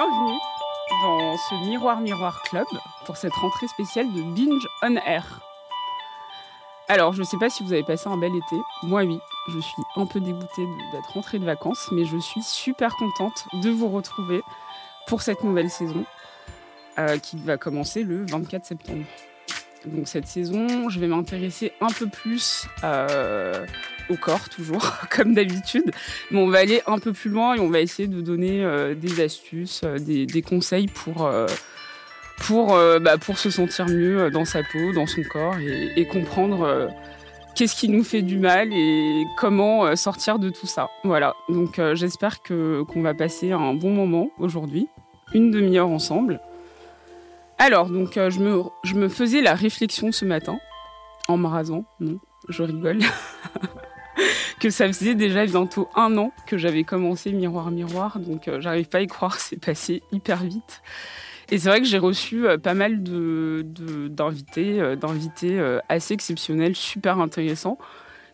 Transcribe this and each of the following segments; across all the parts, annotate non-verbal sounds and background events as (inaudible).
Bienvenue dans ce Miroir Miroir Club pour cette rentrée spéciale de Binge on Air. Alors, je ne sais pas si vous avez passé un bel été. Moi, oui. Je suis un peu dégoûtée d'être rentrée de vacances, mais je suis super contente de vous retrouver pour cette nouvelle saison euh, qui va commencer le 24 septembre. Donc, cette saison, je vais m'intéresser un peu plus euh, au corps, toujours, (laughs) comme d'habitude. Mais on va aller un peu plus loin et on va essayer de donner euh, des astuces, euh, des, conseils bah, pour se sentir mieux dans sa peau, dans son corps et, comprendre qu'est-ce qui nous fait du mal et comment sortir de tout ça. Voilà, donc j'espère que qu'on va passer un bon moment aujourd'hui, une demi-heure ensemble. Alors, donc euh, je, me, faisais la réflexion ce matin, en me rasant, non, je rigole, (laughs) que ça faisait déjà bientôt un an que j'avais commencé Miroir Miroir, donc euh, j'arrive pas à y croire, c'est passé hyper vite. Et c'est vrai que j'ai reçu euh, pas mal d'invités, euh, d'invités assez exceptionnels, super intéressants,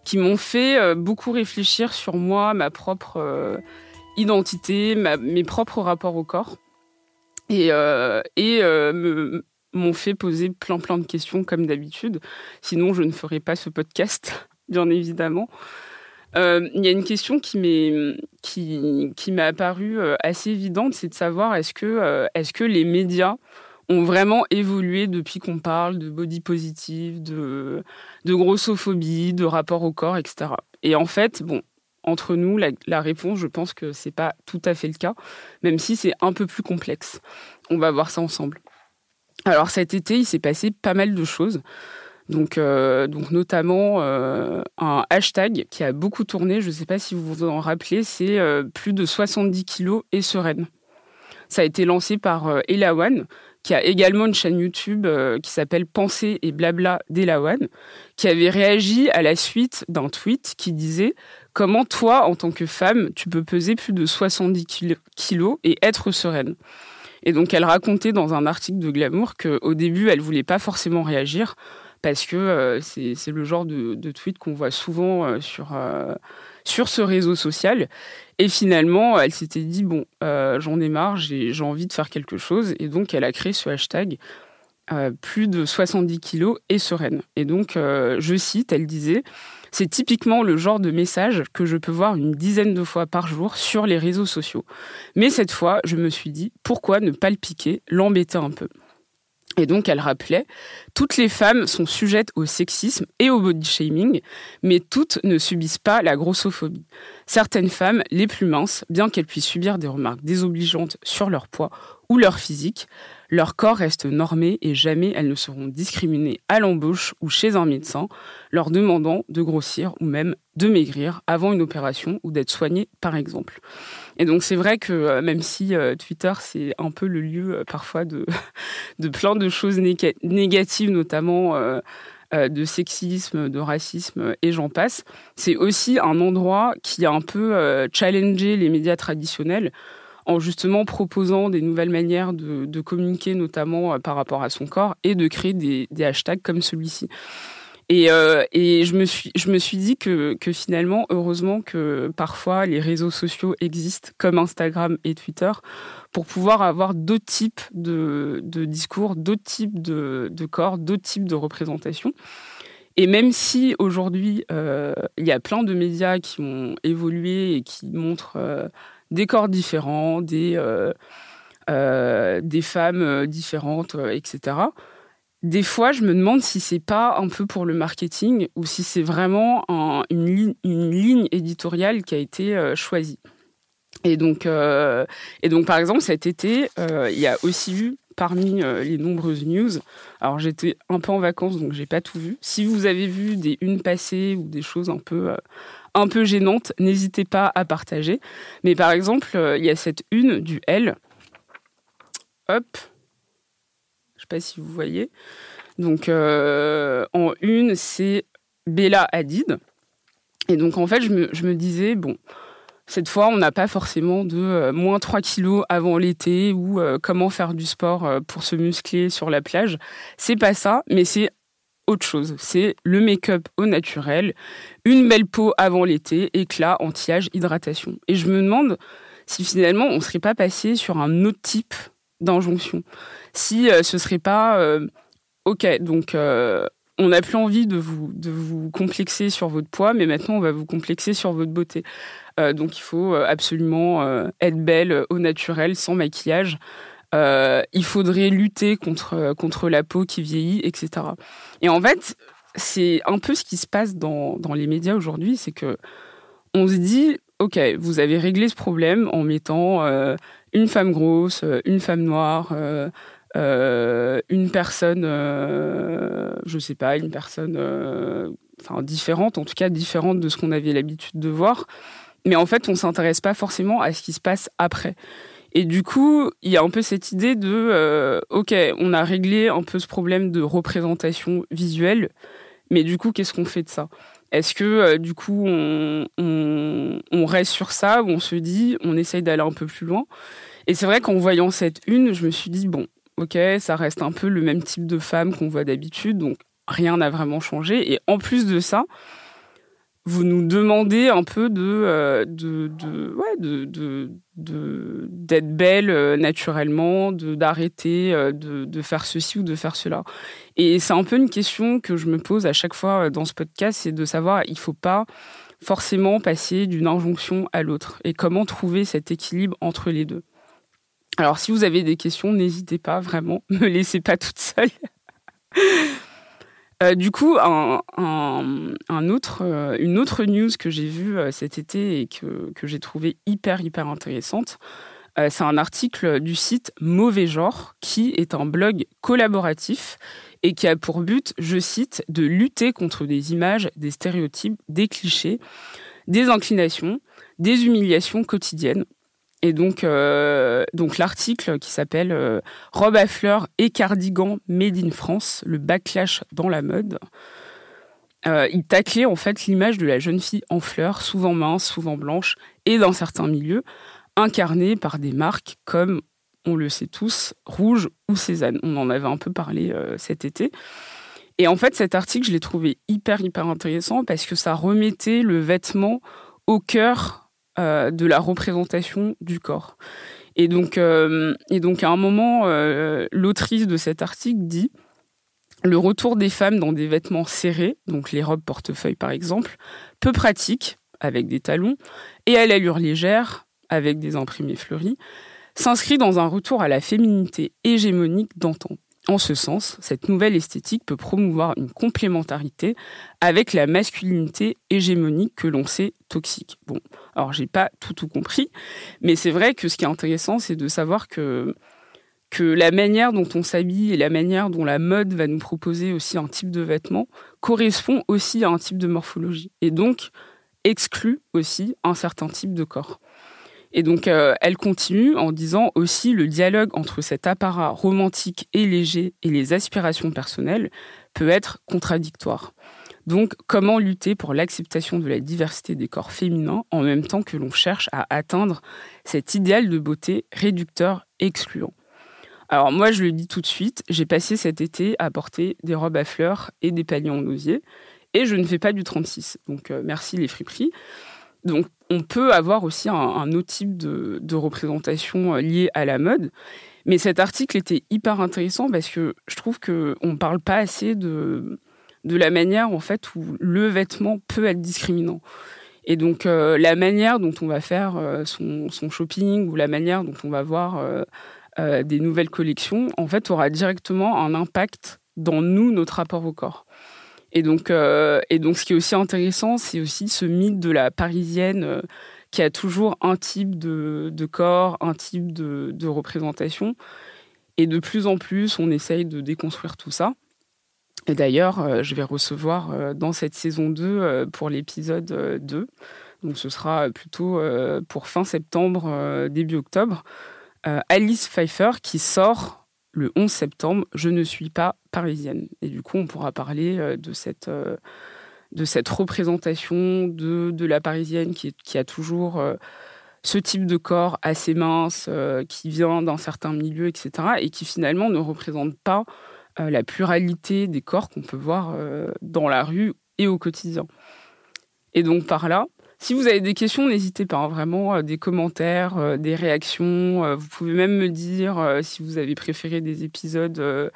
qui m'ont fait beaucoup réfléchir sur moi, ma propre identité, mes propres rapports au corps. Et, euh, euh, m'ont fait poser plein plein de questions comme d'habitude. Sinon, je ne ferais pas ce podcast, (laughs) bien évidemment. Euh, Il y a une question qui m'est qui, qui m'est apparue assez évidente, c'est de savoir est-ce que, est-ce que les médias ont vraiment évolué depuis qu'on parle de body positive, de grossophobie, de rapport au corps, etc. Et en fait, bon, entre nous, la, réponse, je pense que c'est pas tout à fait le cas, même si c'est un peu plus complexe. On va voir ça ensemble. Alors cet été, il s'est passé pas mal de choses. Donc, euh, notamment euh, un hashtag qui a beaucoup tourné, je ne sais pas si vous vous en rappelez, c'est euh, plus de 70 kilos et sereine. Ça a été lancé par Elawan, qui a également une chaîne YouTube qui s'appelle Pensée et blabla d'Elawan, qui avait réagi à la suite d'un tweet qui disait Comment toi, en tant que femme, tu peux peser plus de 70 kilo- kilos et être sereine? Et donc elle racontait dans un article de Glamour qu'au début, elle voulait pas forcément réagir parce que euh, c'est le genre de, tweet qu'on voit souvent euh, sur, euh, sur ce réseau social. Et finalement, elle s'était dit, bon, j'en ai marre, j'ai envie de faire quelque chose. Et donc, elle a créé ce hashtag, plus de 70 kilos et sereine. Et donc, je cite, elle disait, c'est typiquement le genre de message que je peux voir une dizaine de fois par jour sur les réseaux sociaux. Mais cette fois, je me suis dit, pourquoi ne pas le piquer, l'embêter un peu? Et donc, elle rappelait, toutes les femmes sont sujettes au sexisme et au body shaming, mais toutes ne subissent pas la grossophobie. Certaines femmes, les plus minces, bien qu'elles puissent subir des remarques désobligeantes sur leur poids ou leur physique, leur corps reste normé et jamais elles ne seront discriminées à l'embauche ou chez un médecin, leur demandant de grossir ou même de maigrir avant une opération ou d'être soignées, par exemple. Et donc c'est vrai que euh, même si euh, Twitter c'est un peu le lieu euh, parfois de, (laughs) de plein de choses néga- négatives, notamment de sexisme, de racisme et j'en passe, c'est aussi un endroit qui a un peu challengé les médias traditionnels en justement proposant des nouvelles manières de, communiquer, notamment par rapport à son corps, et de créer des hashtags comme celui-ci. Et, euh, et je, me suis, je me suis dit que, finalement, heureusement que parfois les réseaux sociaux existent, comme Instagram et Twitter, pour pouvoir avoir d'autres types de, de discours, d'autres types de, de corps, d'autres types de représentations. Et même si aujourd'hui, euh, il y a plein de médias qui ont évolué et qui montrent euh, des corps différents, des, des femmes différentes, etc., des fois, je me demande si c'est pas un peu pour le marketing ou si c'est vraiment un- une, ligne, éditoriale qui a été euh, choisie. Et donc, euh, et donc, par exemple, cet été, euh, il y a aussi eu parmi les nombreuses news. Alors j'étais un peu en vacances, donc j'ai pas tout vu. Si vous avez vu des unes passées ou des choses un peu un peu gênantes, n'hésitez pas à partager. Mais par exemple, il y a cette une du L. Hop, sais pas si vous voyez. Donc en une, c'est Bella Hadid. Et donc en fait, je me, je me disais bon cette fois, on n'a pas forcément de euh, moins 3 kilos avant l'été ou euh, comment faire du sport euh, pour se muscler sur la plage. C'est pas ça, mais c'est autre chose. C'est le make-up au naturel, une belle peau avant l'été, éclat, anti-âge, hydratation. Et je me demande si finalement on ne serait pas passé sur un autre type d'injonction. Si ce serait pas ok, donc on n'a plus envie de vous, de vous complexer sur votre poids, mais maintenant on va vous complexer sur votre beauté. Euh, donc il faut euh, absolument euh, être belle au naturel, sans maquillage. il faudrait lutter contre, contre la peau qui vieillit, etc. Et en fait, c'est un peu ce qui se passe dans, dans les médias aujourd'hui, c'est que on se dit, ok, vous avez réglé ce problème en mettant une femme grosse, une femme noire, une personne, je sais pas, une personne, différente, en tout cas différente de ce qu'on avait l'habitude de voir. Mais en fait, on s'intéresse pas forcément à ce qui se passe après. Et du coup, il y a un peu cette idée de, euh, ok, on a réglé un peu ce problème de représentation visuelle, mais du coup, qu'est-ce qu'on fait de ça? Est-ce que euh, du coup, on, on, reste sur ça ou on se dit, on essaye d'aller un peu plus loin? Et c'est vrai qu'en voyant cette une, je me suis dit, bon, ok, ça reste un peu le même type de femme qu'on voit d'habitude, donc rien n'a vraiment changé. Et en plus de ça, vous nous demandez un peu de, euh, d'être belle euh, naturellement, de, d'arrêter euh, de, de faire ceci ou de faire cela. Et c'est un peu une question que je me pose à chaque fois dans ce podcast, c'est de savoir, il faut pas forcément passer d'une injonction à l'autre et comment trouver cet équilibre entre les deux? Alors si vous avez des questions, n'hésitez pas vraiment, (laughs) me laissez pas toute seule. Euh, du coup, euh, une autre news que j'ai vue euh, cet été et que, j'ai trouvé hyper, hyper intéressante, c'est un article du site Mauvais Genre, qui est un blog collaboratif et qui a pour but, je cite, de lutter contre des images, des stéréotypes, des clichés, des inclinations, des humiliations quotidiennes et donc, euh, donc l'article qui s'appelle euh, Robe à fleurs et cardigan made in France, le backlash dans la mode. Euh, il taclait en fait l'image de la jeune fille en fleurs, souvent mince, souvent blanche, et dans certains milieux, incarnée par des marques comme, on le sait tous, Rouge ou Cézanne. On en avait un peu parlé cet été. Et en fait, cet article, je l'ai trouvé hyper, hyper intéressant parce que ça remettait le vêtement au cœur euh, de la représentation du corps. Et donc, euh, à un moment, euh, l'autrice de cet article dit le retour des femmes dans des vêtements serrés, donc les robes portefeuille par exemple, peu pratique, avec des talons, et à l'allure légère, avec des imprimés fleuris, s'inscrit dans un retour à la féminité hégémonique d'antan. En ce sens, cette nouvelle esthétique peut promouvoir une complémentarité avec la masculinité hégémonique que l'on sait toxique. Bon, alors j'ai pas tout tout compris, mais c'est vrai que ce qui est intéressant, c'est de savoir que que la manière dont on s'habille et la manière dont la mode va nous proposer aussi un type de vêtement correspond aussi à un type de morphologie et donc exclut aussi un certain type de corps. Et donc, euh, elle continue en disant aussi le dialogue entre cet apparat romantique et léger et les aspirations personnelles peut être contradictoire. Donc, comment lutter pour l'acceptation de la diversité des corps féminins en même temps que l'on cherche à atteindre cet idéal de beauté réducteur excluant? Alors, moi, je le dis tout de suite, j'ai passé cet été à porter des robes à fleurs et des paniers en osier et je ne fais pas du 36. Donc, euh, merci les friperies. Donc, on peut avoir aussi un, autre type de, représentation euh, liée à la mode. Mais cet article était hyper intéressant parce que je trouve qu'on ne parle pas assez de, la manière en fait où le vêtement peut être discriminant. Et donc euh, la manière dont on va faire euh, son, shopping ou la manière dont on va voir des nouvelles collections, en fait, aura directement un impact dans nous, notre rapport au corps. Et donc, euh, et donc, ce qui est aussi intéressant, c'est aussi ce mythe de la parisienne euh, qui a toujours un type de, corps, un type de, représentation. Et de plus en plus, on essaye de déconstruire tout ça. Et d'ailleurs, je vais recevoir dans cette saison 2 pour l'épisode 2, donc ce sera plutôt pour fin septembre, début octobre, Alice Pfeiffer qui sort le 11 septembre, Je ne suis pas parisienne. Et du coup, on pourra parler euh, de cette, euh, de cette représentation de, de la parisienne qui, qui a toujours euh, ce type de corps assez mince, qui vient d'un certain milieu, etc. Et qui finalement ne représente pas la pluralité des corps qu'on peut voir dans la rue et au quotidien. Et donc par là, si vous avez des questions, n'hésitez pas, hein, vraiment, euh, des commentaires, euh, des réactions. Euh, vous pouvez même me dire si vous avez préféré des épisodes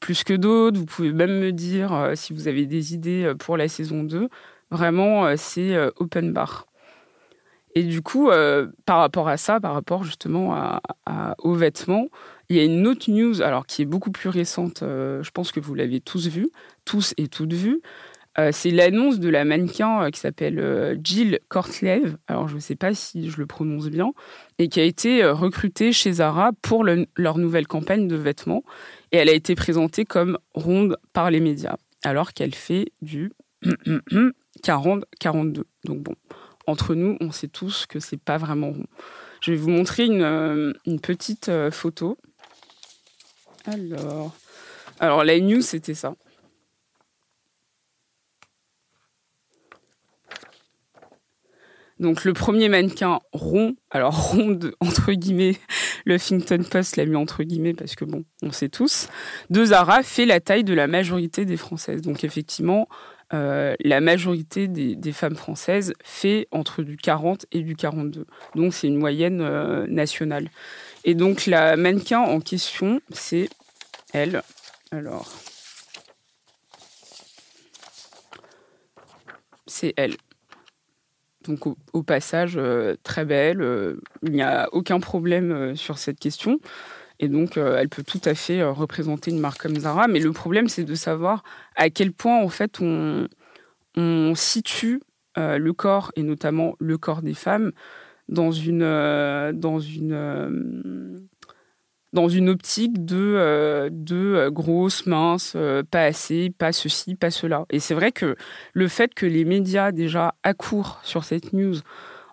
plus que d'autres. Vous pouvez même me dire si vous avez des idées pour la saison 2. Vraiment, c'est open bar. Et du coup, par rapport à ça, par rapport justement aux vêtements, il y a une autre news, alors qui est beaucoup plus récente, je pense que vous l'avez tous vu, tous et toutes vu, euh, c'est l'annonce de la mannequin euh, qui s'appelle euh, Jill Kortlev, alors je ne sais pas si je le prononce bien, et qui a été recrutée chez Zara pour leur nouvelle campagne de vêtements. Et elle a été présentée comme ronde par les médias, alors qu'elle fait du (clears throat) 40-42. Donc bon, entre nous, on sait tous que c'est pas vraiment rond. Je vais vous montrer une, petite photo. Alors, alors la news, c'était ça. Donc le premier mannequin rond, alors rond (laughs) entre guillemets, le Huffington Post l'a mis entre guillemets parce que bon, on sait tous, de Zara fait la taille de la majorité des Françaises. Donc effectivement, euh, la majorité des, femmes françaises fait entre du 40 et du 42. Donc c'est une moyenne euh, nationale. Et donc la mannequin en question, c'est elle. Alors, c'est elle. Donc au, passage, euh, très belle, euh, il n'y a aucun problème euh, sur cette question. Et donc, elle peut tout à fait représenter une marque comme Zara. Mais le problème, c'est de savoir à quel point, en fait, on, on situe le corps, et notamment le corps des femmes, dans une, dans une dans une optique de, euh, de euh, grosse, mince, euh, pas assez, pas ceci, pas cela. Et c'est vrai que le fait que les médias déjà accourent sur cette news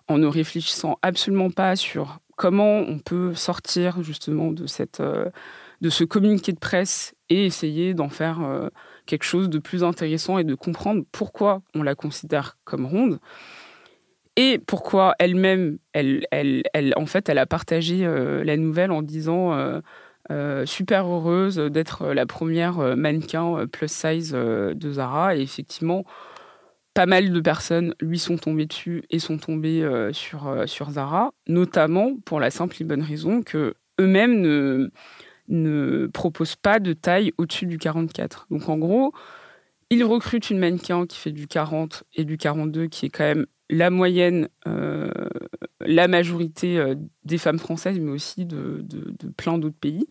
en ne réfléchissant absolument pas sur comment on peut sortir justement de, cette, de ce communiqué de presse et essayer d'en faire quelque chose de plus intéressant et de comprendre pourquoi on la considère comme ronde, et pourquoi elle-même, elle, elle, en fait, elle a partagé euh, la nouvelle en disant euh, euh, super heureuse d'être la première mannequin plus size de Zara. Et effectivement, pas mal de personnes lui sont tombées dessus et sont tombées sur, sur Zara, notamment pour la simple et bonne raison que eux-mêmes ne, ne proposent pas de taille au-dessus du 44. Donc en gros, ils recrutent une mannequin qui fait du 40 et du 42, qui est quand même la moyenne, euh, la majorité euh, des femmes françaises, mais aussi de, plein d'autres pays.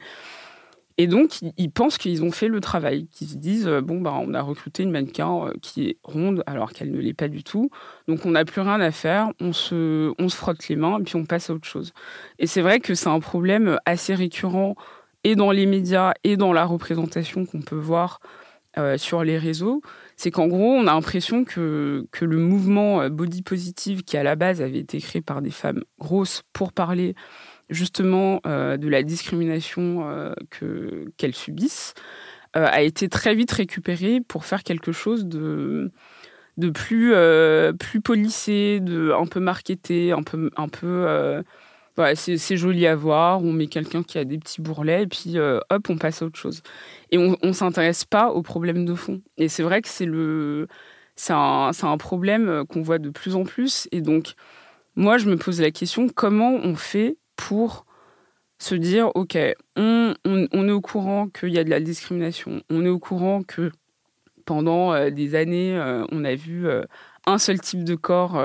Et donc, ils pensent qu'ils ont fait le travail, qu'ils se disent euh, bon, bah, on a recruté une mannequin qui est ronde alors qu'elle ne l'est pas du tout. Donc, on n'a plus rien à faire, on se, on se frotte les mains et puis on passe à autre chose. Et c'est vrai que c'est un problème assez récurrent et dans les médias et dans la représentation qu'on peut voir sur les réseaux c'est qu'en gros, on a l'impression que, que le mouvement euh, body positive, qui à la base avait été créé par des femmes grosses pour parler justement euh, de la discrimination euh, que, qu'elles subissent, a été très vite récupéré pour faire quelque chose de, de plus, plus polissé, de, un peu marketé, un peu, un peu c'est joli à voir, on met quelqu'un qui a des petits bourrelets, et puis euh, hop, on passe à autre chose. Et on ne s'intéresse pas aux problèmes de fond. Et c'est vrai que c'est le c'est un, un, problème euh, qu'on voit de plus en plus. Et donc, moi, je me pose la question, comment on fait pour se dire, OK, on, on, est au courant qu'il y a de la discrimination, on est au courant que pendant euh, des années, on a vu un seul type de corps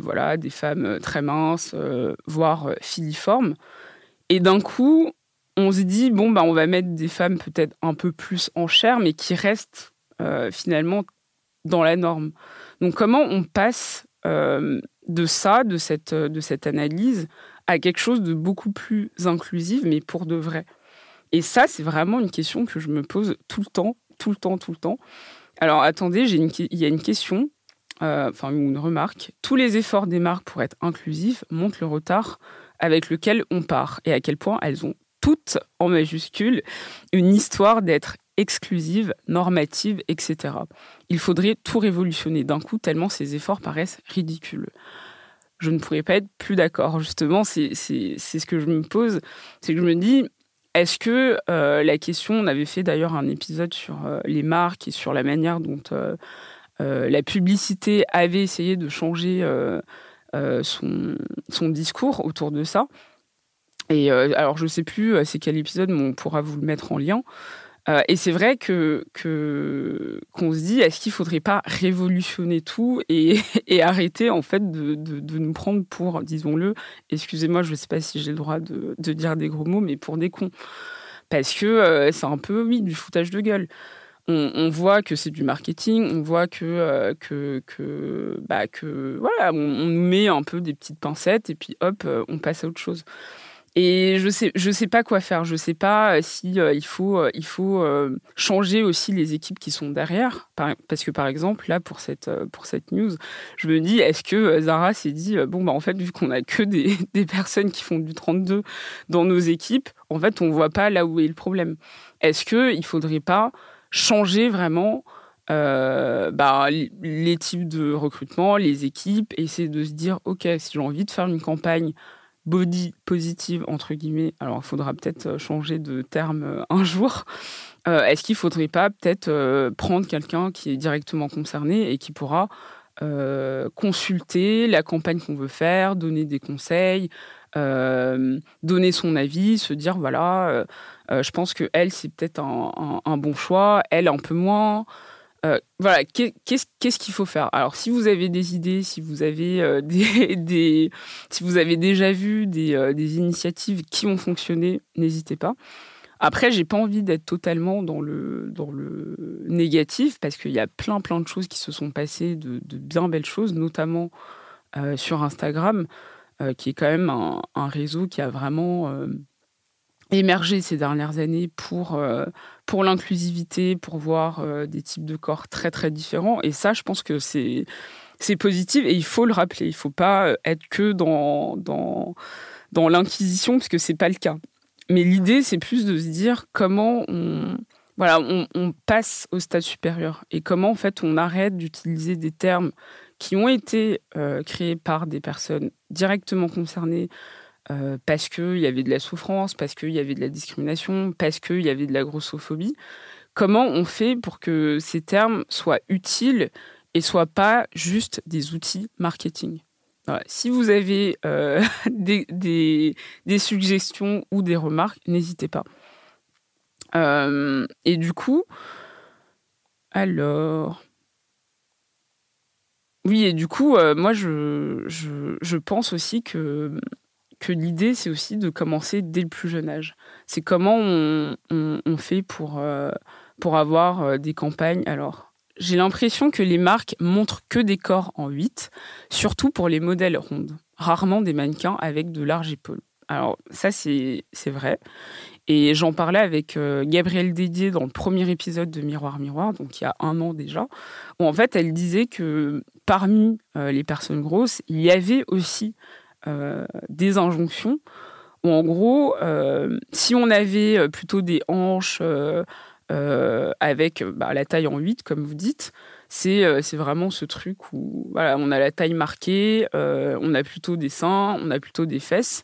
voilà, des femmes euh, très minces, euh, voire filiformes. Et d'un coup, on se dit bon bah on va mettre des femmes peut-être un peu plus en chair, mais qui restent finalement dans la norme. Donc comment on passe de ça, de cette, de cette analyse, à quelque chose de beaucoup plus inclusif, mais pour de vrai? Et ça, c'est vraiment une question que je me pose tout le temps, tout le temps, tout le temps. Alors attendez, il y a une question, euh, enfin une remarque. Tous les efforts des marques pour être inclusifs montrent le retard avec lequel on part et à quel point elles ont toutes, en majuscule, une histoire d'être exclusives, normatives, etc. Il faudrait tout révolutionner d'un coup tellement ces efforts paraissent ridicules. Je ne pourrais pas être plus d'accord. Justement, c'est ce que je me pose. C'est que je me dis, est-ce que euh, la question, on avait fait d'ailleurs un épisode sur euh, les marques et sur la manière dont euh, la publicité avait essayé de changer son, son, discours autour de ça. Et alors, je ne sais plus c'est quel épisode, mais on pourra vous le mettre en lien. Euh, et c'est vrai que qu'on se dit, est-ce qu'il faudrait pas révolutionner tout et, (laughs) arrêter en fait de, nous prendre pour, disons-le, excusez-moi, je ne sais pas si j'ai le droit de, dire des gros mots, mais pour des cons, parce que euh, c'est un peu oui du foutage de gueule. On, voit que c'est du marketing, on voit que euh, que que bah voilà, on, nous met un peu des petites pincettes et puis hop, on passe à autre chose. Et je sais, je sais pas quoi faire. Je sais pas euh, si euh, il faut, euh, il faut changer aussi les équipes qui sont derrière. parce que par exemple, là pour cette, pour cette news, je me dis, est-ce que Zara s'est dit, bon bah en fait vu qu'on a que des, (laughs) des, personnes qui font du 32 dans nos équipes, en fait on voit pas là où est le problème. Est-ce que il faudrait pas changer vraiment bah, les types de recrutement, les équipes, essayer de se dire, ok, si j'ai envie de faire une campagne body positive, entre guillemets, alors il faudra peut-être euh, changer de terme euh, un jour, euh, est-ce qu'il ne faudrait pas peut-être prendre quelqu'un qui est directement concerné et qui pourra consulter la campagne qu'on veut faire, donner des conseils, donner son avis, se dire voilà, je pense que elle c'est peut-être un, bon choix, elle un peu moins. Euh, voilà, qu'est-ce qu'il faut faire? Alors, si vous avez des idées, si vous avez euh, (laughs) des, si vous avez déjà vu euh, des, initiatives qui ont fonctionné, n'hésitez pas. Après, j'ai pas envie d'être totalement dans le dans le négatif parce qu'il y a plein plein de choses qui se sont passées, de, bien belles choses, notamment sur Instagram, qui est quand même un, réseau qui a vraiment émergé ces dernières années pour, euh, pour l'inclusivité, pour voir euh, des types de corps très très différents. Et ça, je pense que c'est, c'est positif et il faut le rappeler. Il ne faut pas euh, être que dans, dans, dans l'inquisition, parce que ce n'est pas le cas. Mais l'idée, c'est plus de se dire comment on, voilà, on, passe au stade supérieur et comment en fait on arrête d'utiliser des termes qui ont été créés par des personnes directement concernées, euh, parce qu'il y avait de la souffrance, parce qu'il y avait de la discrimination, parce qu'il y avait de la grossophobie. Comment on fait pour que ces termes soient utiles et soient pas juste des outils marketing? Si vous avez euh, (laughs) des, des, suggestions ou des remarques, n'hésitez pas. Euh, et du coup, alors, oui, et du coup, moi, je, je, pense aussi que que l'idée, c'est aussi de commencer dès le plus jeune âge. C'est comment on, fait pour, euh, pour avoir euh, des campagnes. Alors, j'ai l'impression que les marques montrent que des corps en 8, surtout pour les modèles rondes. Rarement des mannequins avec de larges épaules. Alors, ça, c'est vrai. Et j'en parlais avec euh, Gabrielle Dédier dans le premier épisode de Miroir Miroir, donc il y a un an déjà, où en fait, elle disait que parmi les personnes grosses, il y avait aussi euh, des injonctions où en gros, euh, si on avait euh, plutôt des hanches avec bah, la taille en 8, comme vous dites, c'est vraiment ce truc où voilà, on a la taille marquée, on a plutôt des seins, on a plutôt des fesses.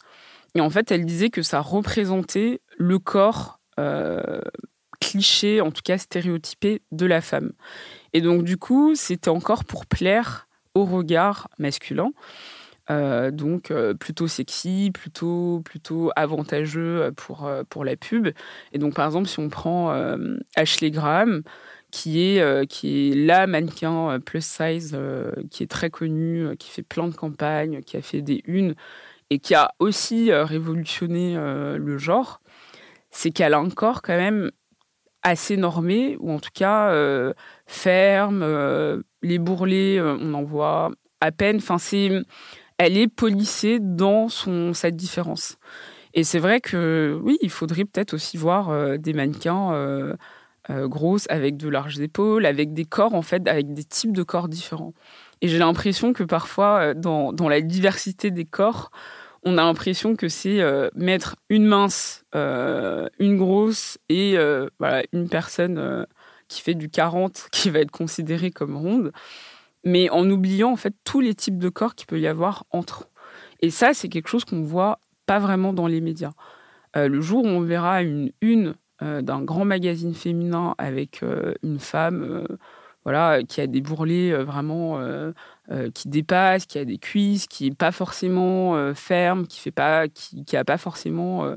Et en fait, elle disait que ça représentait le corps cliché, en tout cas stéréotypé, de la femme. Et donc, du coup, c'était encore pour plaire au regard masculin. Euh, donc euh, plutôt sexy, plutôt plutôt avantageux pour euh, pour la pub. Et donc par exemple si on prend Ashley Graham qui est qui est la mannequin plus size qui est très connue, qui fait plein de campagnes, qui a fait des unes et qui a aussi révolutionné le genre, c'est qu'elle a un corps quand même assez normé ou en tout cas ferme, les bourrelets on en voit à peine. Enfin c'est elle est polissée dans son, sa différence. Et c'est vrai que oui, il faudrait peut-être aussi voir des mannequins grosses avec de larges épaules, avec des corps en fait, avec des types de corps différents. Et j'ai l'impression que parfois, dans, dans, la diversité des corps, on a l'impression que c'est mettre une mince, une grosse et voilà, une personne qui fait du 40 (laughs) qui va être considérée comme ronde mais en oubliant en fait tous les types de corps qu'il peut y avoir entre. Et ça, c'est quelque chose qu'on voit pas vraiment dans les médias. Euh, le jour où on verra une une euh, d'un grand magazine féminin avec euh, une femme, voilà, qui a des bourrelets vraiment qui dépassent, qui a des cuisses, qui est pas forcément ferme, qui fait pas, qui, a pas forcément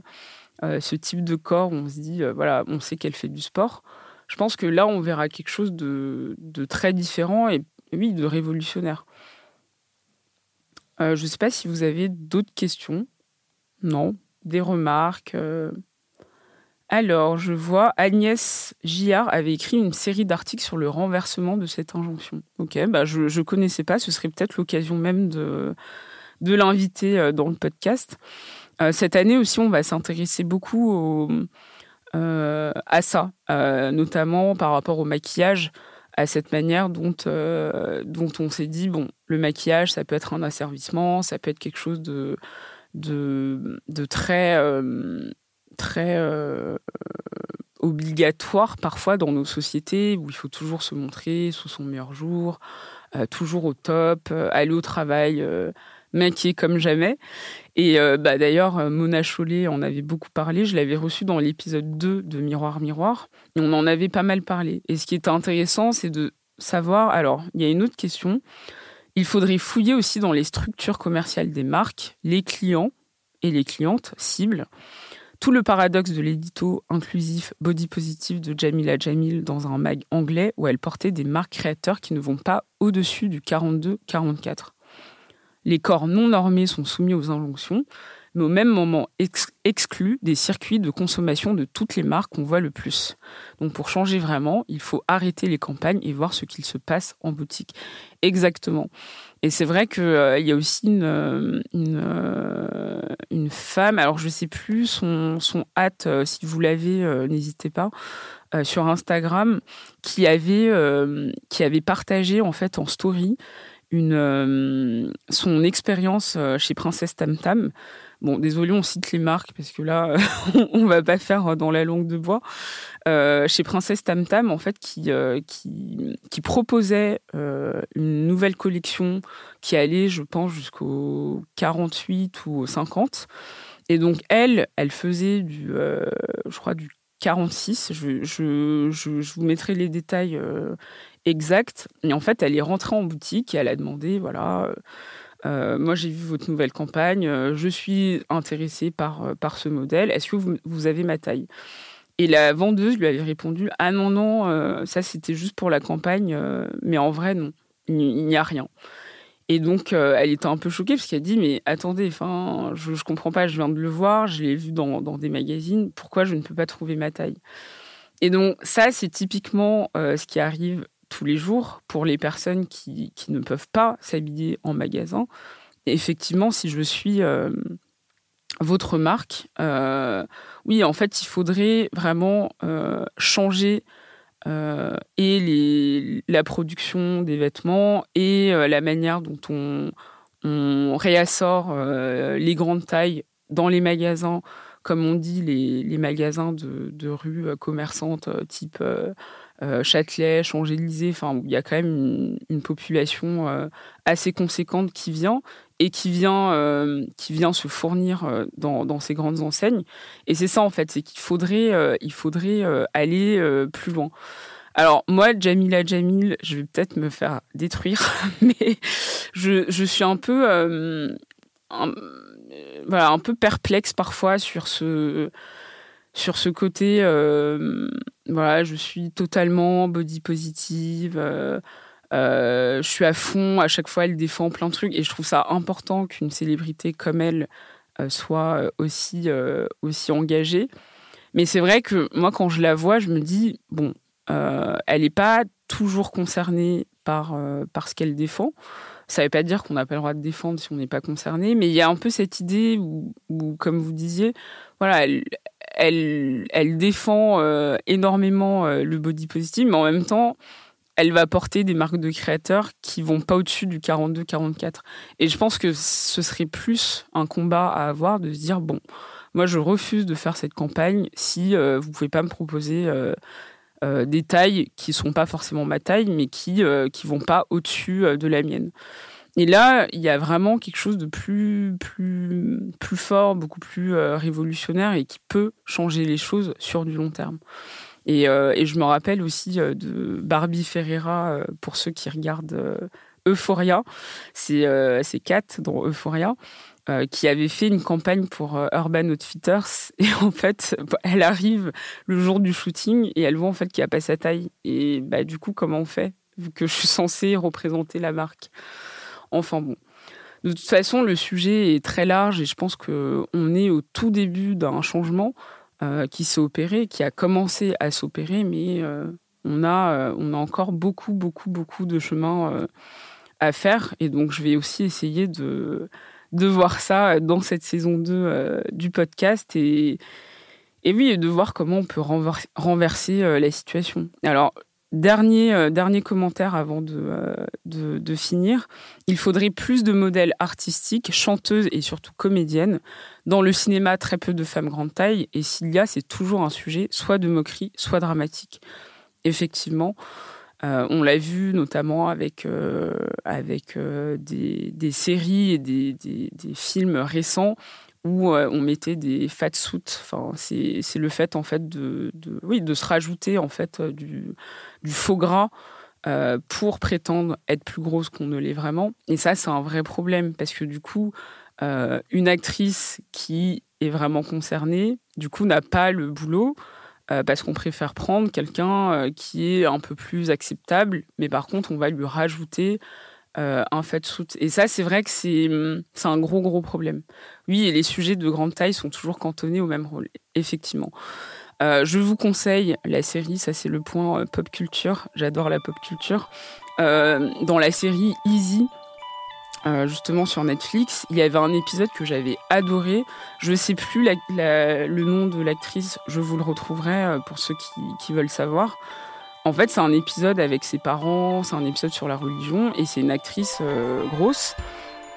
ce type de corps où on se dit, voilà, on sait qu'elle fait du sport. Je pense que là, on verra quelque chose de, de très différent et oui, de révolutionnaire. Euh, je ne sais pas si vous avez d'autres questions. Non. Des remarques. Euh. Alors, je vois Agnès Gillard avait écrit une série d'articles sur le renversement de cette injonction. Ok, bah je ne connaissais pas. Ce serait peut-être l'occasion même de, l'inviter euh, dans le podcast. cette année aussi, on va s'intéresser beaucoup à ça, notamment par rapport au maquillage à cette manière dont, euh, on s'est dit, bon, le maquillage, ça peut être un asservissement, ça peut être quelque chose de, très, euh, très euh, obligatoire parfois dans nos sociétés, où il faut toujours se montrer sous son meilleur jour, toujours au top, aller au travail maquillé comme jamais. Et euh, bah, d'ailleurs, euh, Mona Chollet en avait beaucoup parlé. Je l'avais reçu dans l'épisode 2 de Miroir Miroir. Et on en avait pas mal parlé. Et ce qui est intéressant, c'est de savoir. Alors, il y a une autre question. Il faudrait fouiller aussi dans les structures commerciales des marques, les clients et les clientes cibles. Tout le paradoxe de l'édito inclusif body positive de Jamila Jamil dans un mag anglais où elle portait des marques créateurs qui ne vont pas au-dessus du 42-44. Les corps non normés sont soumis aux injonctions, mais au même moment exclus des circuits de consommation de toutes les marques qu'on voit le plus. Donc pour changer vraiment, il faut arrêter les campagnes et voir ce qu'il se passe en boutique. Exactement. Et c'est vrai qu'il euh, y a aussi une, euh, euh, une, femme, alors je ne sais plus son, son hâte, si vous l'avez, n'hésitez pas, sur Instagram, qui avait, qui avait partagé en fait en story une, son expérience chez Princesse Tam Tam. Bon, désolé, on cite les marques parce que là, (laughs) on va pas faire dans la langue de bois. Euh, chez Princesse Tam Tam, en fait, qui, qui, qui, proposait une nouvelle collection qui allait, je pense, jusqu'au 48 ou au 50. Et donc, elle, elle faisait du, je crois, du 46. Je, je, je, vous mettrai les détails exact. Et en fait, elle est rentrée en boutique et elle a demandé, voilà, euh, euh, moi j'ai vu votre nouvelle campagne, euh, je suis intéressée par, par ce modèle, est-ce que vous, vous, avez ma taille? Et la vendeuse lui avait répondu, ah non, non, ça c'était juste pour la campagne, mais en vrai, non, il n'y a rien. Et donc, elle était un peu choquée parce qu'elle dit Mais attendez, enfin, je ne comprends pas, je viens de le voir, je l'ai vu dans, dans, des magazines, pourquoi je ne peux pas trouver ma taille? Et donc, ça, c'est typiquement ce qui arrive tous les jours pour les personnes qui, qui ne peuvent pas s'habiller en magasin. effectivement, si je suis euh, votre marque, euh, oui, en fait, il faudrait vraiment euh, changer et les, la production des vêtements et la manière dont on, on réassort les grandes tailles dans les magasins, comme on dit, les, les magasins de, de rue commerçantes type Châtelet, Champs-Élysées, enfin, il y a quand même une, population euh, assez conséquente qui vient et qui vient, euh, qui vient se fournir dans, ces grandes enseignes. Et c'est ça, en fait, c'est qu'il faudrait, il faudrait aller plus loin. Alors, moi, Jamila Jamil, je vais peut-être me faire détruire, (laughs) mais je, suis un peu, voilà, un peu perplexe parfois sur ce sur ce côté, euh, voilà, je suis totalement body positive. Euh, euh, je suis à fond. À chaque fois, elle défend plein de trucs et je trouve ça important qu'une célébrité comme elle soit aussi aussi engagée. Mais c'est vrai que moi, quand je la vois, je me dis bon, elle n'est pas toujours concernée par par ce qu'elle défend. Ça ne veut pas dire qu'on n'a pas le droit de défendre si on n'est pas concerné, mais il y a un peu cette idée où, comme vous disiez, voilà, elle, défend euh, énormément euh, le body positive, mais en même temps, elle va porter des marques de créateurs qui vont pas au-dessus du 42-44. Et je pense que ce serait plus un combat à avoir de se dire bon, moi je refuse de faire cette campagne si euh, vous pouvez pas me proposer euh, des tailles qui sont pas forcément ma taille, mais qui euh, qui vont pas au-dessus euh, de la mienne. Et là, il y a vraiment quelque chose de plus plus plus fort, beaucoup plus révolutionnaire et qui peut changer les choses sur du long terme. Et, et je me rappelle aussi de Barbie Ferreira pour ceux qui regardent Euphoria. C'est c'est Kat dans Euphoria. Euh, qui avait fait une campagne pour euh, Urban Outfitters. (laughs) Et en fait elle arrive le jour du shooting et elle voit en fait qu'il n'y a pas sa taille. Et bah du coup comment on fait vu que je suis censée représenter la marque? Enfin bon. De toute façon le sujet est très large et je pense que on est au tout début d'un changement euh, qui s'est opéré qui a commencé à s'opérer mais on a on a encore beaucoup beaucoup beaucoup de chemin à faire. Et donc je vais aussi essayer de de voir ça dans cette saison 2 euh, du podcast et, et oui, de voir comment on peut renverser euh, la situation. Alors, dernier, euh, dernier commentaire avant de, de, finir. Il faudrait plus de modèles artistiques, chanteuses et surtout comédiennes. Dans le cinéma, très peu de femmes grande taille. Et s'il y a, c'est toujours un sujet soit de moquerie, soit dramatique. Effectivement. Euh, on l'a vu notamment avec, euh, avec euh, des, séries et des, films récents où on mettait des fat suits. C'est, le fait en fait de, oui, de se rajouter en fait du, faux gras pour prétendre être plus grosse qu'on ne l'est vraiment. Et ça, c'est un vrai problème parce que du coup, une actrice qui est vraiment concernée, du coup, n'a pas le boulot. Euh, parce qu'on préfère prendre quelqu'un euh, qui est un peu plus acceptable, mais par contre, on va lui rajouter euh, un fat suit. Et ça, c'est vrai que c'est un gros, gros problème. Oui, et les sujets de grande taille sont toujours cantonnés au même rôle, effectivement. je vous conseille la série, ça c'est le point pop culture, j'adore la pop culture. dans la série Easy, euh, justement sur Netflix. Il y avait un épisode que j'avais adoré. Je ne sais plus le nom de l'actrice, je vous le retrouverai euh, pour ceux qui, veulent savoir. En fait, c'est un épisode avec ses parents, c'est un épisode sur la religion, et c'est une actrice euh, grosse.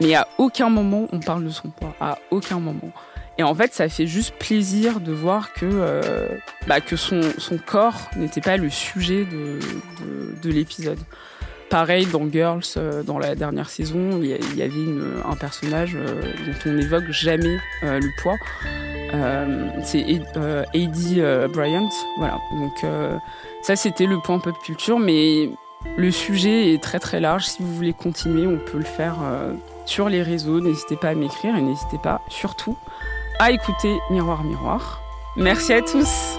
Mais à aucun moment on parle de son poids, à aucun moment. Et en fait, ça fait juste plaisir de voir que, bah, que son, corps n'était pas le sujet de l'épisode. Pareil dans Girls, euh, dans la dernière saison, il y, avait un personnage euh, dont on n'évoque jamais euh, le poids. c'est Heidi Bryant. Voilà. Donc ça, c'était le point pop culture, mais le sujet est très très large. Si vous voulez continuer, on peut le faire sur les réseaux. N'hésitez pas à m'écrire et n'hésitez pas surtout à écouter Miroir Miroir. Merci à tous.